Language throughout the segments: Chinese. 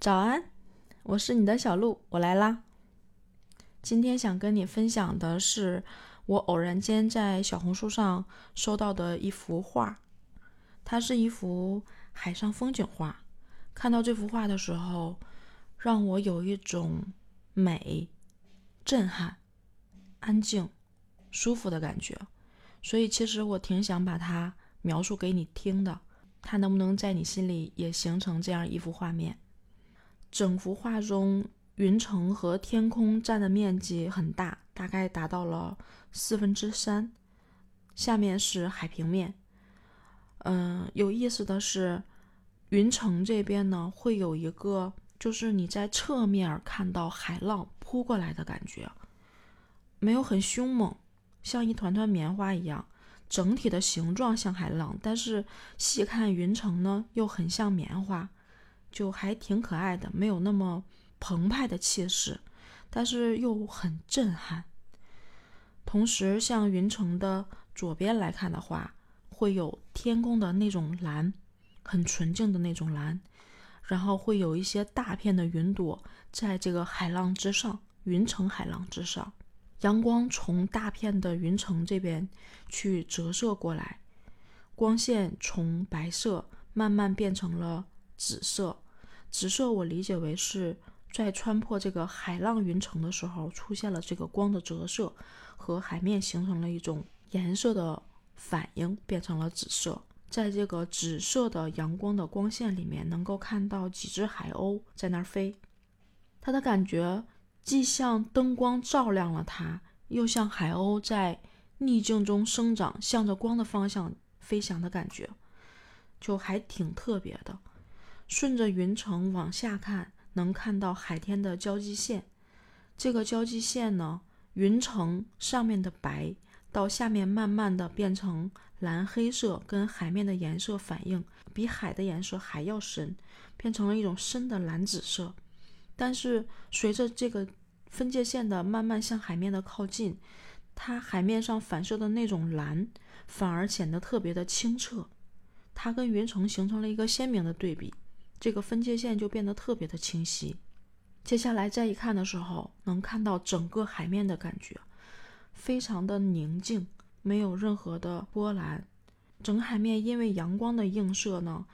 早安，我是你的小鹿，我来啦。今天想跟你分享的是我偶然间在小红书上收到的一幅画，它是一幅海上风景画。看到这幅画的时候，让我有一种美、震撼、安静、舒服的感觉。所以，其实我挺想把它描述给你听的，它能不能在你心里也形成这样一幅画面？整幅画中，云层和天空占的面积很大，大概达到了四分之三。下面是海平面。嗯，有意思的是，云层这边呢，会有一个，就是你在侧面看到海浪扑过来的感觉，没有很凶猛，像一团团棉花一样。整体的形状像海浪，但是细看云层呢，又很像棉花。就还挺可爱的，没有那么澎湃的气势，但是又很震撼。同时，向云层的左边来看的话，会有天空的那种蓝，很纯净的那种蓝，然后会有一些大片的云朵在这个海浪之上，云层海浪之上，阳光从大片的云层这边去折射过来，光线从白色慢慢变成了。紫色，紫色我理解为是在穿破这个海浪云层的时候，出现了这个光的折射，和海面形成了一种颜色的反应，变成了紫色。在这个紫色的阳光的光线里面，能够看到几只海鸥在那儿飞，它的感觉既像灯光照亮了它，又像海鸥在逆境中生长，向着光的方向飞翔的感觉，就还挺特别的。顺着云层往下看，能看到海天的交际线。这个交际线呢，云层上面的白到下面慢慢的变成蓝黑色，跟海面的颜色反应，比海的颜色还要深，变成了一种深的蓝紫色。但是随着这个分界线的慢慢向海面的靠近，它海面上反射的那种蓝反而显得特别的清澈，它跟云层形成了一个鲜明的对比。这个分界线就变得特别的清晰。接下来再一看的时候，能看到整个海面的感觉，非常的宁静，没有任何的波澜。整个海面因为阳光的映射呢，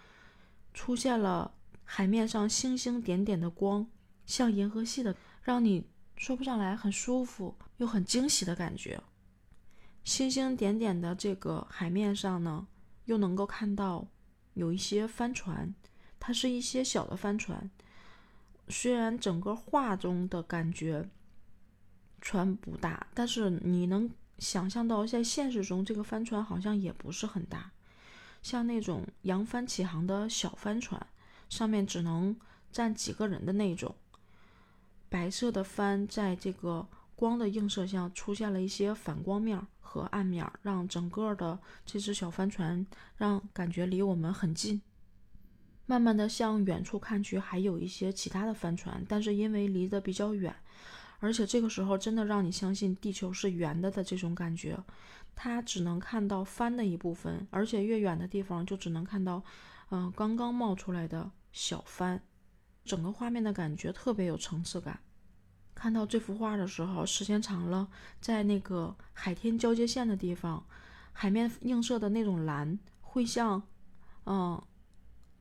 出现了海面上星星点点的光，像银河系的，让你说不上来，很舒服又很惊喜的感觉。星星点点的这个海面上呢，又能够看到有一些帆船。它是一些小的帆船，虽然整个画中的感觉船不大，但是你能想象到在现实中这个帆船好像也不是很大，像那种扬帆起航的小帆船，上面只能站几个人的那种。白色的帆在这个光的映射下出现了一些反光面和暗面，让整个的这只小帆船让感觉离我们很近。慢慢的向远处看去，还有一些其他的帆船，但是因为离得比较远，而且这个时候真的让你相信地球是圆的的这种感觉，它只能看到帆的一部分，而且越远的地方就只能看到，嗯，刚刚冒出来的小帆，整个画面的感觉特别有层次感。看到这幅画的时候，时间长了，在那个海天交界线的地方，海面映射的那种蓝，会像，嗯。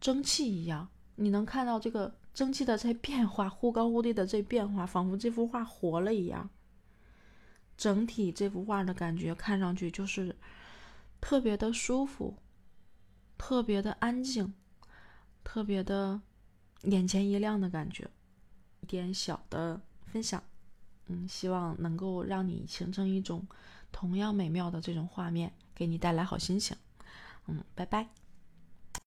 蒸汽一样，你能看到这个蒸汽的在变化，忽高忽低的在变化，仿佛这幅画活了一样。整体这幅画的感觉看上去就是特别的舒服，特别的安静，特别的眼前一亮的感觉。一点小的分享，嗯，希望能够让你形成一种同样美妙的这种画面，给你带来好心情。嗯，拜拜。